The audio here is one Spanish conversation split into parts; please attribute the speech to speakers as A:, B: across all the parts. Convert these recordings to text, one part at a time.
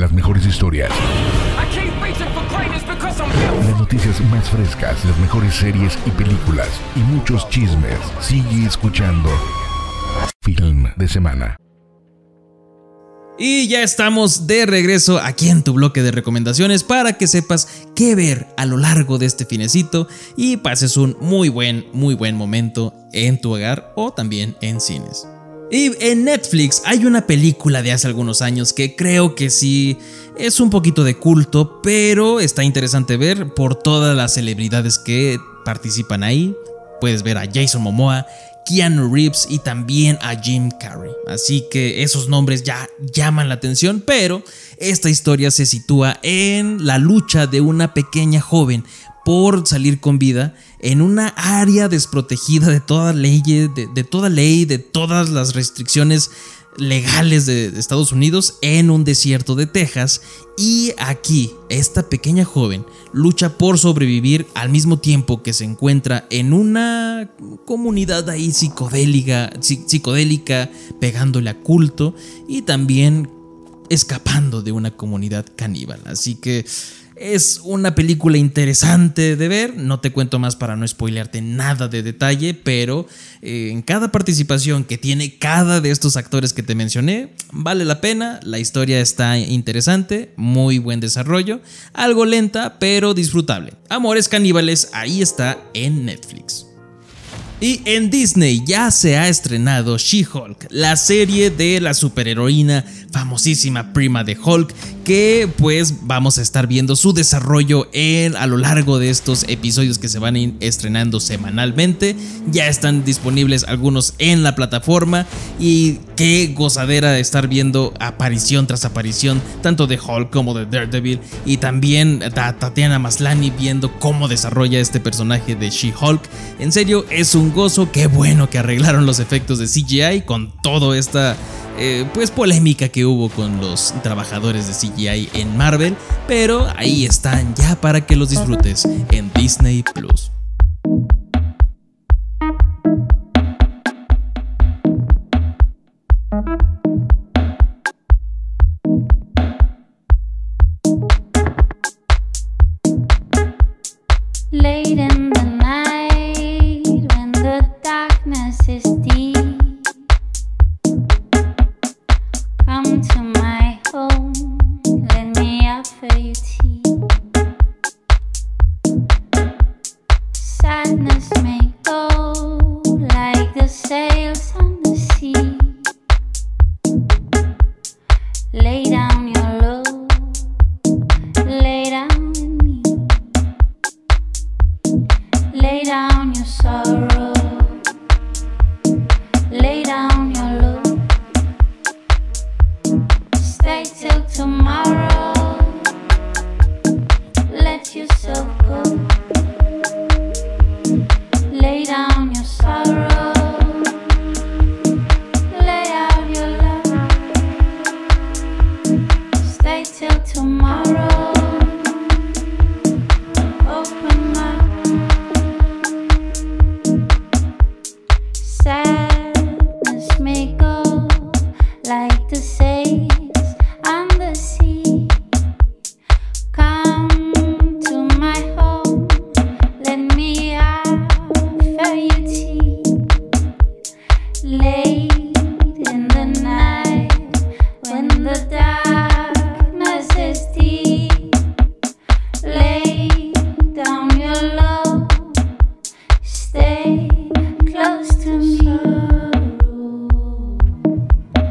A: las mejores historias. Las noticias más frescas, las mejores series y películas y muchos chismes. Sigue escuchando Film de Semana.
B: Y ya estamos de regreso aquí en tu bloque de recomendaciones para que sepas qué ver a lo largo de este finecito y pases un muy buen, muy buen momento en tu hogar o también en cines. Y en Netflix hay una película de hace algunos años que creo que sí es un poquito de culto, pero está interesante ver por todas las celebridades que participan ahí. Puedes ver a Jason Momoa, Keanu Reeves y también a Jim Carrey. Así que esos nombres ya llaman la atención, pero esta historia se sitúa en la lucha de una pequeña joven por salir con vida en una área desprotegida de toda ley, de, toda ley, de todas las restricciones legales de, Estados Unidos en un desierto de Texas y aquí esta pequeña joven lucha por sobrevivir al mismo tiempo que se encuentra en una comunidad ahí psicodélica, psicodélica pegándole a culto y también escapando de una comunidad caníbal. Así que es una película interesante de ver, no te cuento más para no spoilearte nada de detalle, pero eh, en cada participación que tiene cada de estos actores que te mencioné, vale la pena, la historia está interesante, muy buen desarrollo, algo lenta pero disfrutable. Amores caníbales, ahí está en Netflix. Y en Disney ya se ha estrenado She-Hulk, la serie de la superheroína famosísima prima de Hulk, que pues vamos a estar viendo su desarrollo en, a lo largo de estos episodios que se van a ir estrenando semanalmente. Ya están disponibles algunos en la plataforma y qué gozadera de estar viendo aparición tras aparición tanto de Hulk como de Daredevil y también Tatiana Maslany viendo cómo desarrolla este personaje de She-Hulk. En serio, es un gozo, qué bueno que arreglaron los efectos de CGI con toda esta eh, pues polémica que hubo con los trabajadores de CGI en Marvel, pero ahí están ya para que los disfrutes en Disney Plus.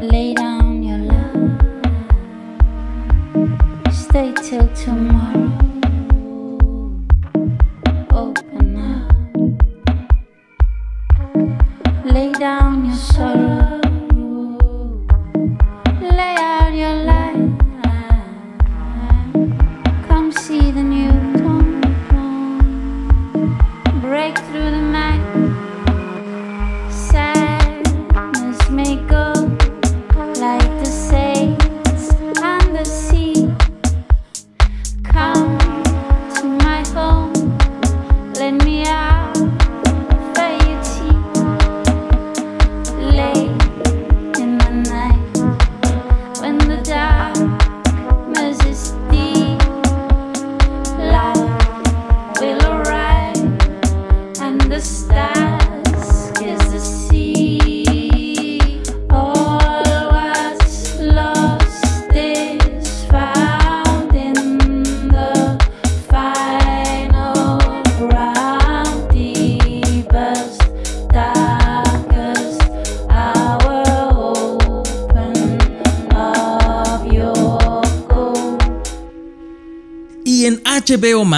C: Lay
B: down your love. Stay till tomorrow.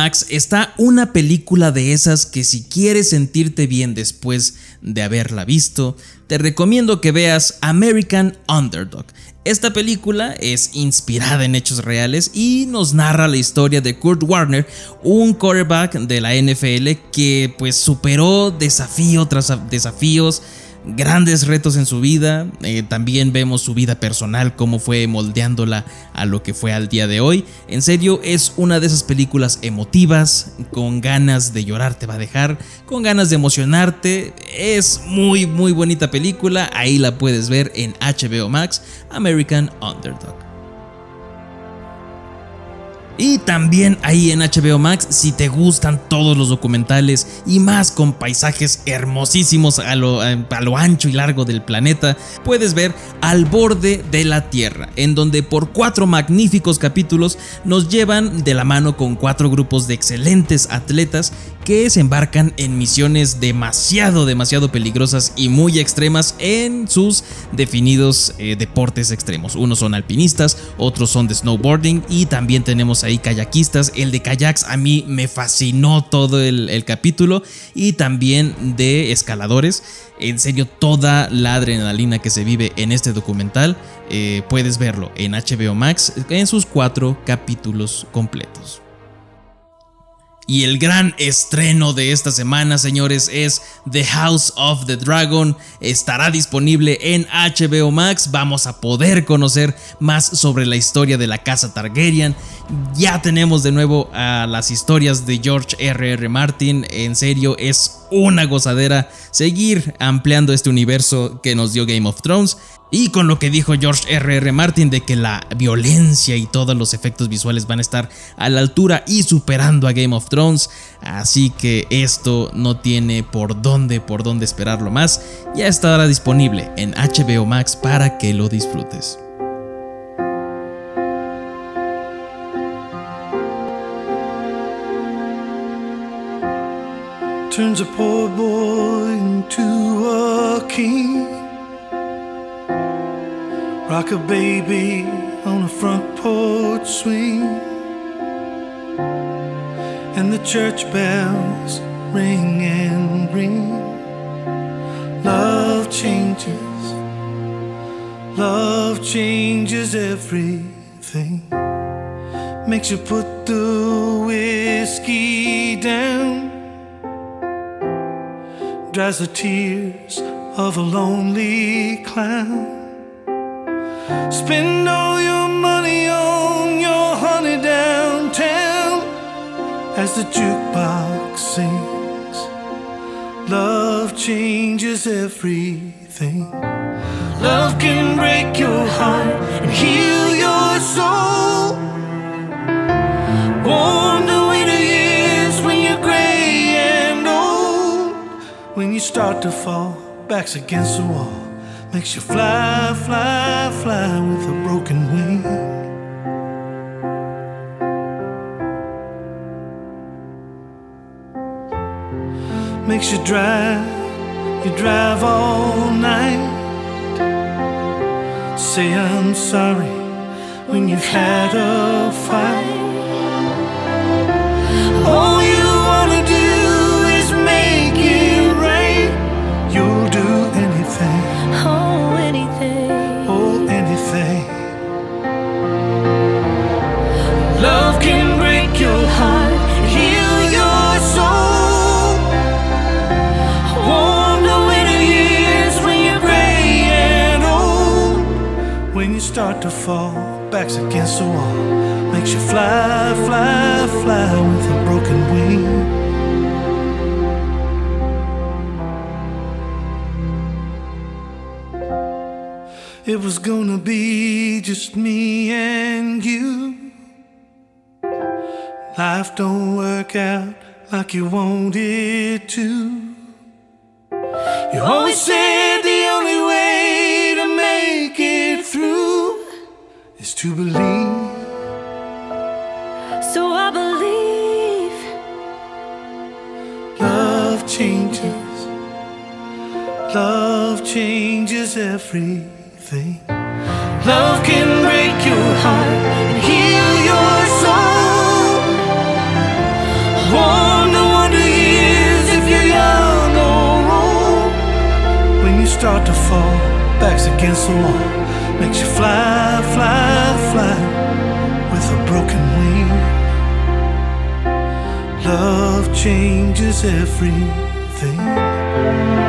B: Max está una película de esas que si quieres sentirte bien después de haberla visto, te recomiendo que veas American Underdog. Esta película es inspirada en hechos reales y nos narra la historia de Kurt Warner, un quarterback de la NFL que pues superó desafío tras desafíos grandes retos en su vida. Eh, también vemos su vida personal, cómo fue moldeándola a lo que fue al día de hoy. En serio, es una de esas películas emotivas, con ganas de llorar te va a dejar, con ganas de emocionarte. Es muy, muy bonita película. Ahí la puedes ver en HBO Max, American Underdog. Y también ahí en HBO Max, si te gustan todos los documentales y más con paisajes hermosísimos a lo, a lo, ancho y largo del planeta, puedes ver Al borde de la Tierra, en donde por cuatro magníficos capítulos nos llevan de la mano con cuatro grupos de excelentes atletas que se embarcan en misiones demasiado, demasiado peligrosas y muy extremas en sus definidos eh, deportes extremos. Unos son alpinistas, otros son de snowboarding y también tenemos ahí kayakistas. El de kayaks a mí me fascinó todo el, capítulo y también de escaladores. En serio, toda la adrenalina que se vive en este documental eh, puedes verlo en HBO Max en sus cuatro capítulos completos. Y el gran estreno de esta semana, señores, es The House of the Dragon. Estará disponible en HBO Max. Vamos a poder conocer más sobre la historia de la casa Targaryen. Ya tenemos de nuevo a las historias de George R.R. R. Martin. En serio, es una gozadera seguir ampliando este universo que nos dio Game of Thrones. Y con lo que dijo George R.R. R. Martin de que la violencia y todos los efectos visuales van a estar a la altura y superando a Game of Thrones. Así que esto no tiene por dónde, por dónde esperarlo más. Ya estará disponible en HBO Max para que lo disfrutes.
C: Rock a baby on a front porch swing. And the church bells ring and ring. Love changes, love changes everything. Makes you put the whiskey down dries the tears of a lonely clown. Spend all your money on your honey downtown as the jukebox sings. Love changes everything. Love can break your heart and heal your soul. Warm the winter years when you're gray and old. When you start to fall, backs against the wall makes you fly, fly, fly with a broken wing. Makes you drive, you drive all night. Say I'm sorry when you've had a fight. To fall, backs against the wall, makes you fly, fly, fly with a broken wing. It was gonna be just me and you. Life don't work out like you want it to. You always said to believe.
D: So I believe.
C: Love changes. Love changes everything. Love can break your heart and heal your soul. Warm the wonder if you're young or old. When you start to fall, backs against the wall, makes you fly, fly fly with a broken wing. Love changes everything.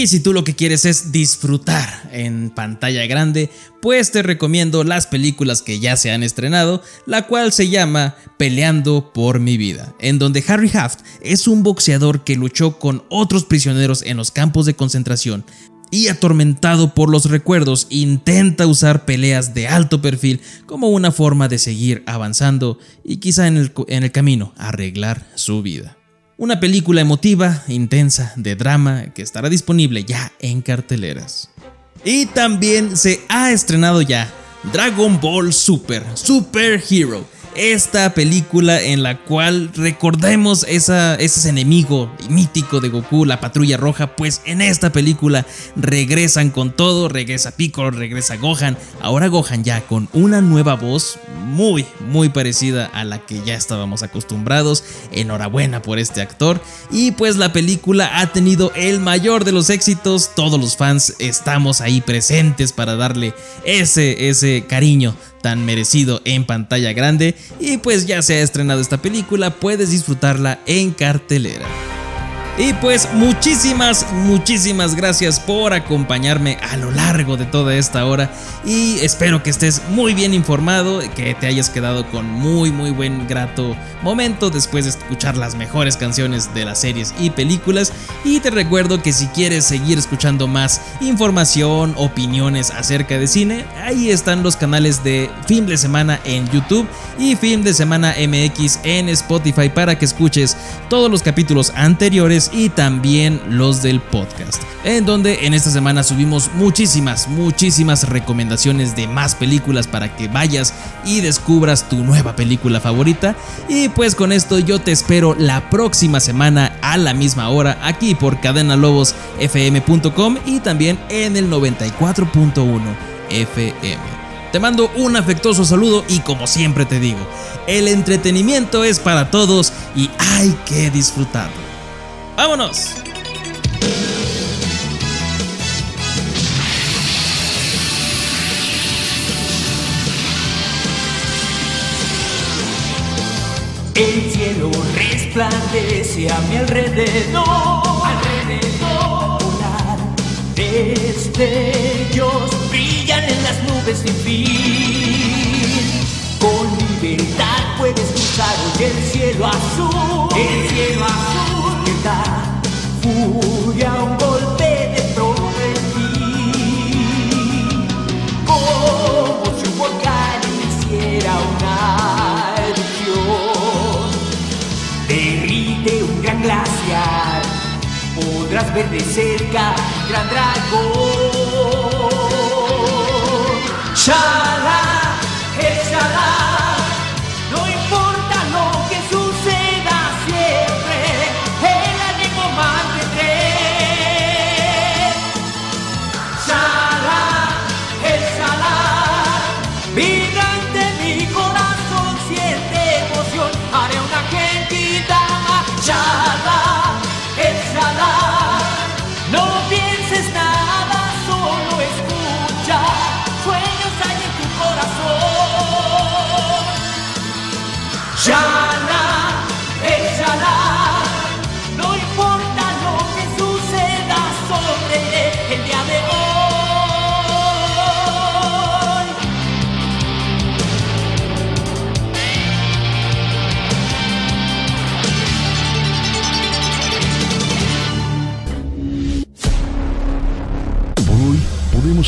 B: Y si tú lo que quieres es disfrutar en pantalla grande, pues te recomiendo las películas que ya se han estrenado, la cual se llama Peleando por mi vida, en donde Harry Haft es un boxeador que luchó con otros prisioneros en los campos de concentración y atormentado por los recuerdos intenta usar peleas de alto perfil como una forma de seguir avanzando y quizá en el, en el camino arreglar su vida. Una película emotiva, intensa, de drama, que estará disponible ya en carteleras. Y también se ha estrenado ya Dragon Ball Super, Super Hero. Esta película en la cual recordemos esa, ese enemigo mítico de Goku, la patrulla roja, pues en esta película regresan con todo, regresa Piccolo, regresa Gohan, ahora Gohan ya con una nueva voz muy, muy parecida a la que ya estábamos acostumbrados, enhorabuena por este actor, y pues la película ha tenido el mayor de los éxitos, todos los fans estamos ahí presentes para darle ese, ese cariño tan merecido en pantalla grande y pues ya se ha estrenado esta película, puedes disfrutarla en cartelera. Y pues muchísimas, muchísimas gracias por acompañarme a lo largo de toda esta hora. Y espero que estés muy bien informado, que te hayas quedado con muy muy buen grato momento después de escuchar las mejores canciones de las series y películas. Y te recuerdo que si quieres seguir escuchando más información, opiniones acerca de cine, ahí están los canales de Film de Semana en YouTube y Film de Semana MX en Spotify para que escuches todos los capítulos anteriores y también los del podcast, en donde en esta semana subimos muchísimas, muchísimas recomendaciones de más películas para que vayas y descubras tu nueva película favorita. Y pues con esto yo te espero la próxima semana a la misma hora aquí por cadenalobosfm.com y también en el 94.1 FM. Te mando un afectuoso saludo y como siempre te digo, el entretenimiento es para todos y hay que disfrutarlo. ¡Vámonos!
E: El cielo resplandece a mi alrededor, alrededor. Volar destellos brillan en las nubes sin fin. Con libertad puedes cruzar hoy el cielo azul, el cielo azul. Despierta furia, un golpe de ti. Como si un volcán hiciera una erupción. Derrite un gran glaciar, podrás ver de cerca gran dragón. Shala,